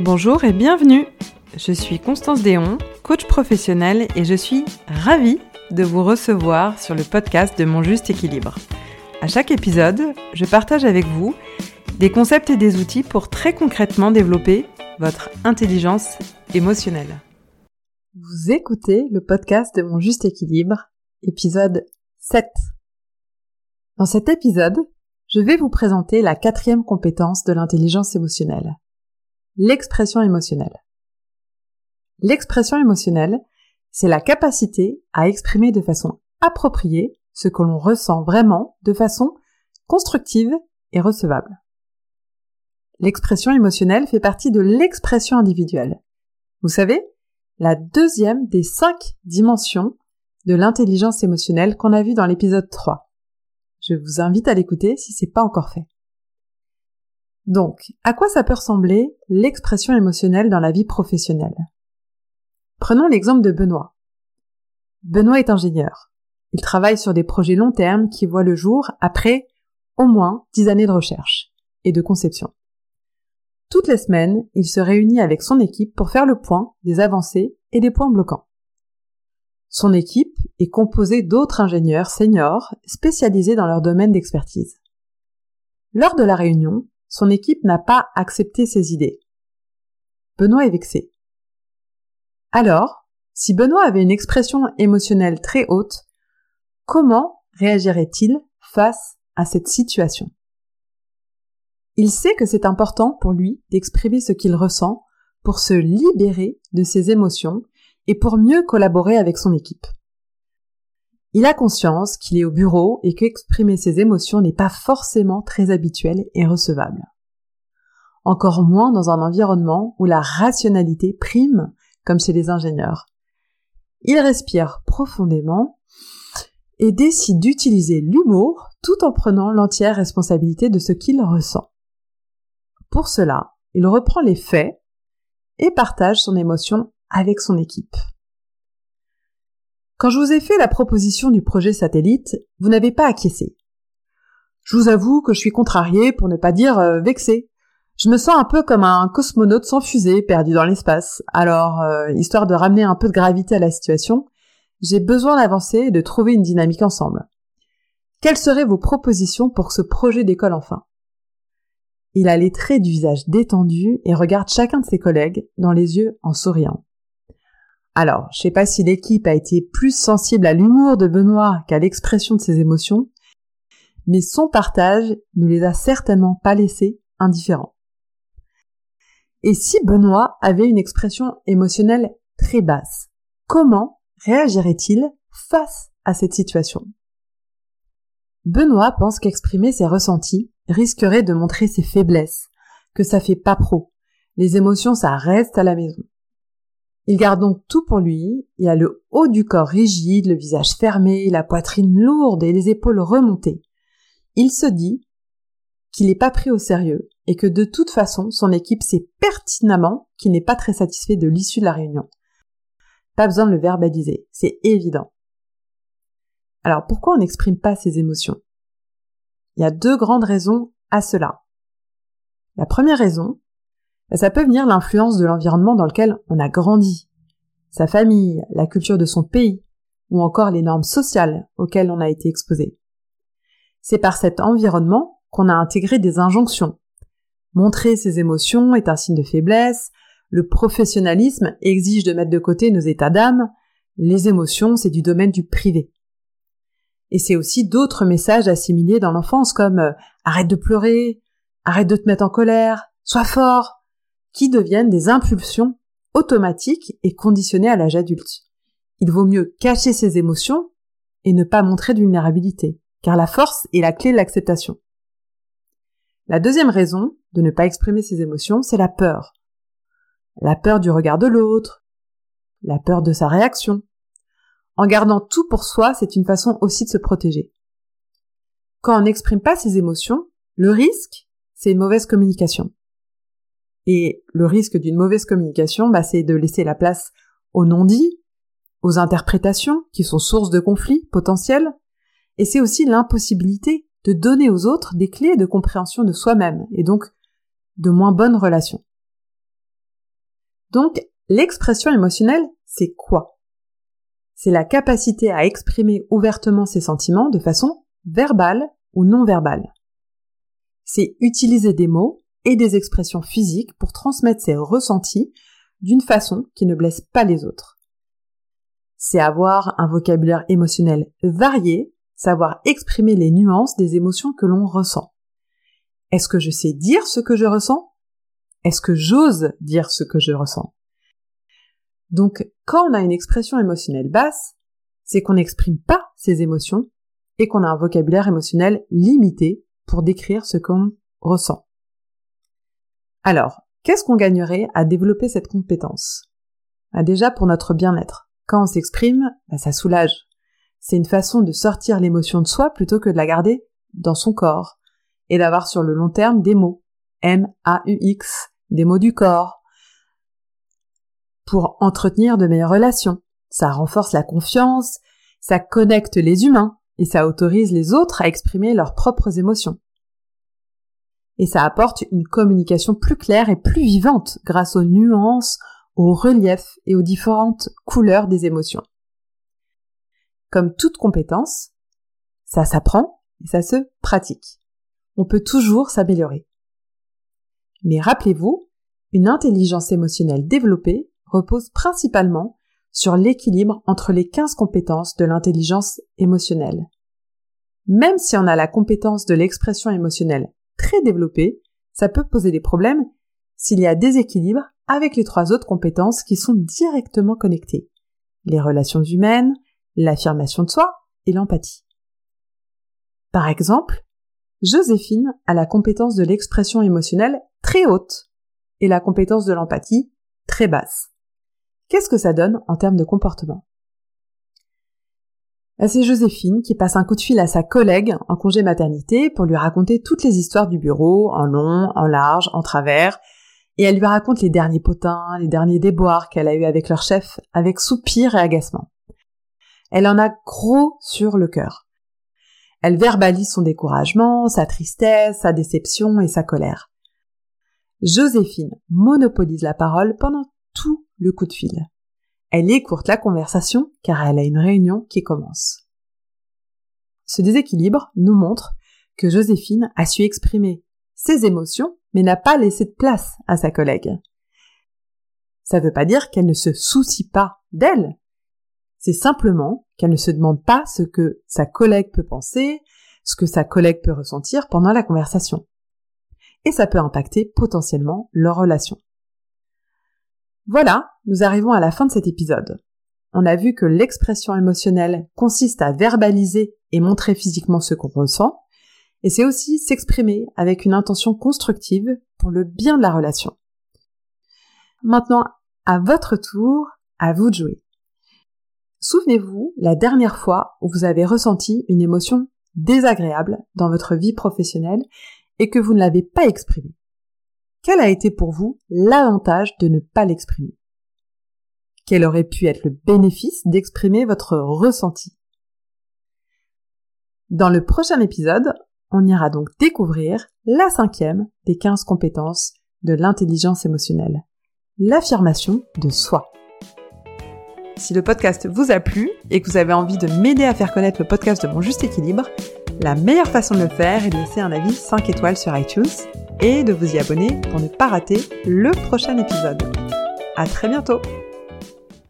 Bonjour et bienvenue. Je suis Constance Déon, coach professionnel et je suis ravie de vous recevoir sur le podcast de Mon Juste Équilibre. À chaque épisode, je partage avec vous des concepts et des outils pour très concrètement développer votre intelligence émotionnelle. Vous écoutez le podcast de Mon Juste Équilibre, épisode 7. Dans cet épisode, je vais vous présenter la quatrième compétence de l'intelligence émotionnelle l'expression émotionnelle. L'expression émotionnelle, c'est la capacité à exprimer de façon appropriée ce que l'on ressent vraiment de façon constructive et recevable. L'expression émotionnelle fait partie de l'expression individuelle. Vous savez, la deuxième des cinq dimensions de l'intelligence émotionnelle qu'on a vu dans l'épisode 3. Je vous invite à l'écouter si c'est pas encore fait. Donc, à quoi ça peut ressembler l'expression émotionnelle dans la vie professionnelle? Prenons l'exemple de Benoît. Benoît est ingénieur. Il travaille sur des projets long terme qui voient le jour après au moins dix années de recherche et de conception. Toutes les semaines, il se réunit avec son équipe pour faire le point des avancées et des points bloquants. Son équipe est composée d'autres ingénieurs seniors spécialisés dans leur domaine d'expertise. Lors de la réunion, son équipe n'a pas accepté ses idées. Benoît est vexé. Alors, si Benoît avait une expression émotionnelle très haute, comment réagirait-il face à cette situation? Il sait que c'est important pour lui d'exprimer ce qu'il ressent pour se libérer de ses émotions et pour mieux collaborer avec son équipe. Il a conscience qu'il est au bureau et qu'exprimer ses émotions n'est pas forcément très habituel et recevable. Encore moins dans un environnement où la rationalité prime, comme chez les ingénieurs. Il respire profondément et décide d'utiliser l'humour tout en prenant l'entière responsabilité de ce qu'il ressent. Pour cela, il reprend les faits et partage son émotion avec son équipe. Quand je vous ai fait la proposition du projet satellite, vous n'avez pas acquiescé. Je vous avoue que je suis contrariée, pour ne pas dire euh, vexée. Je me sens un peu comme un cosmonaute sans fusée perdu dans l'espace. Alors, euh, histoire de ramener un peu de gravité à la situation, j'ai besoin d'avancer et de trouver une dynamique ensemble. Quelles seraient vos propositions pour ce projet d'école enfin? Il a les traits du visage détendu et regarde chacun de ses collègues dans les yeux en souriant. Alors, je sais pas si l'équipe a été plus sensible à l'humour de Benoît qu'à l'expression de ses émotions, mais son partage ne les a certainement pas laissés indifférents. Et si Benoît avait une expression émotionnelle très basse, comment réagirait-il face à cette situation? Benoît pense qu'exprimer ses ressentis risquerait de montrer ses faiblesses, que ça fait pas pro. Les émotions, ça reste à la maison. Il garde donc tout pour lui, il a le haut du corps rigide, le visage fermé, la poitrine lourde et les épaules remontées. Il se dit qu'il n'est pas pris au sérieux et que de toute façon son équipe sait pertinemment qu'il n'est pas très satisfait de l'issue de la réunion. Pas besoin de le verbaliser, c'est évident. Alors pourquoi on n'exprime pas ses émotions? Il y a deux grandes raisons à cela. La première raison, ça peut venir l'influence de l'environnement dans lequel on a grandi, sa famille, la culture de son pays, ou encore les normes sociales auxquelles on a été exposé. C'est par cet environnement qu'on a intégré des injonctions. Montrer ses émotions est un signe de faiblesse, le professionnalisme exige de mettre de côté nos états d'âme, les émotions c'est du domaine du privé. Et c'est aussi d'autres messages assimilés dans l'enfance comme euh, arrête de pleurer, arrête de te mettre en colère, sois fort, qui deviennent des impulsions automatiques et conditionnées à l'âge adulte. Il vaut mieux cacher ses émotions et ne pas montrer de vulnérabilité, car la force est la clé de l'acceptation. La deuxième raison de ne pas exprimer ses émotions, c'est la peur. La peur du regard de l'autre, la peur de sa réaction. En gardant tout pour soi, c'est une façon aussi de se protéger. Quand on n'exprime pas ses émotions, le risque, c'est une mauvaise communication. Et le risque d'une mauvaise communication, bah, c'est de laisser la place aux non-dits, aux interprétations qui sont source de conflits potentiels, et c'est aussi l'impossibilité de donner aux autres des clés de compréhension de soi-même, et donc de moins bonnes relations. Donc, l'expression émotionnelle, c'est quoi? C'est la capacité à exprimer ouvertement ses sentiments de façon verbale ou non verbale. C'est utiliser des mots et des expressions physiques pour transmettre ses ressentis d'une façon qui ne blesse pas les autres. C'est avoir un vocabulaire émotionnel varié, savoir exprimer les nuances des émotions que l'on ressent. Est-ce que je sais dire ce que je ressens? Est-ce que j'ose dire ce que je ressens? Donc, quand on a une expression émotionnelle basse, c'est qu'on n'exprime pas ses émotions et qu'on a un vocabulaire émotionnel limité pour décrire ce qu'on ressent. Alors, qu'est-ce qu'on gagnerait à développer cette compétence? Ah, Déjà pour notre bien-être. Quand on s'exprime, bah, ça soulage. C'est une façon de sortir l'émotion de soi plutôt que de la garder dans son corps et d'avoir sur le long terme des mots. M-A-U-X, des mots du corps. Pour entretenir de meilleures relations. Ça renforce la confiance, ça connecte les humains et ça autorise les autres à exprimer leurs propres émotions et ça apporte une communication plus claire et plus vivante grâce aux nuances, au relief et aux différentes couleurs des émotions. Comme toute compétence, ça s'apprend et ça se pratique. On peut toujours s'améliorer. Mais rappelez-vous, une intelligence émotionnelle développée repose principalement sur l'équilibre entre les 15 compétences de l'intelligence émotionnelle. Même si on a la compétence de l'expression émotionnelle très développé, ça peut poser des problèmes s'il y a déséquilibre avec les trois autres compétences qui sont directement connectées. Les relations humaines, l'affirmation de soi et l'empathie. Par exemple, Joséphine a la compétence de l'expression émotionnelle très haute et la compétence de l'empathie très basse. Qu'est-ce que ça donne en termes de comportement? C'est Joséphine qui passe un coup de fil à sa collègue en congé maternité pour lui raconter toutes les histoires du bureau, en long, en large, en travers, et elle lui raconte les derniers potins, les derniers déboires qu'elle a eus avec leur chef, avec soupir et agacement. Elle en a gros sur le cœur. Elle verbalise son découragement, sa tristesse, sa déception et sa colère. Joséphine monopolise la parole pendant tout le coup de fil. Elle écourte la conversation car elle a une réunion qui commence. Ce déséquilibre nous montre que Joséphine a su exprimer ses émotions mais n'a pas laissé de place à sa collègue. Ça ne veut pas dire qu'elle ne se soucie pas d'elle. C'est simplement qu'elle ne se demande pas ce que sa collègue peut penser, ce que sa collègue peut ressentir pendant la conversation. Et ça peut impacter potentiellement leur relation. Voilà, nous arrivons à la fin de cet épisode. On a vu que l'expression émotionnelle consiste à verbaliser et montrer physiquement ce qu'on ressent, et c'est aussi s'exprimer avec une intention constructive pour le bien de la relation. Maintenant, à votre tour, à vous de jouer. Souvenez-vous la dernière fois où vous avez ressenti une émotion désagréable dans votre vie professionnelle et que vous ne l'avez pas exprimée. Quel a été pour vous l'avantage de ne pas l'exprimer? Quel aurait pu être le bénéfice d'exprimer votre ressenti? Dans le prochain épisode, on ira donc découvrir la cinquième des 15 compétences de l'intelligence émotionnelle, l'affirmation de soi. Si le podcast vous a plu et que vous avez envie de m'aider à faire connaître le podcast de mon juste équilibre, la meilleure façon de le faire est de laisser un avis 5 étoiles sur iTunes et de vous y abonner pour ne pas rater le prochain épisode. À très bientôt!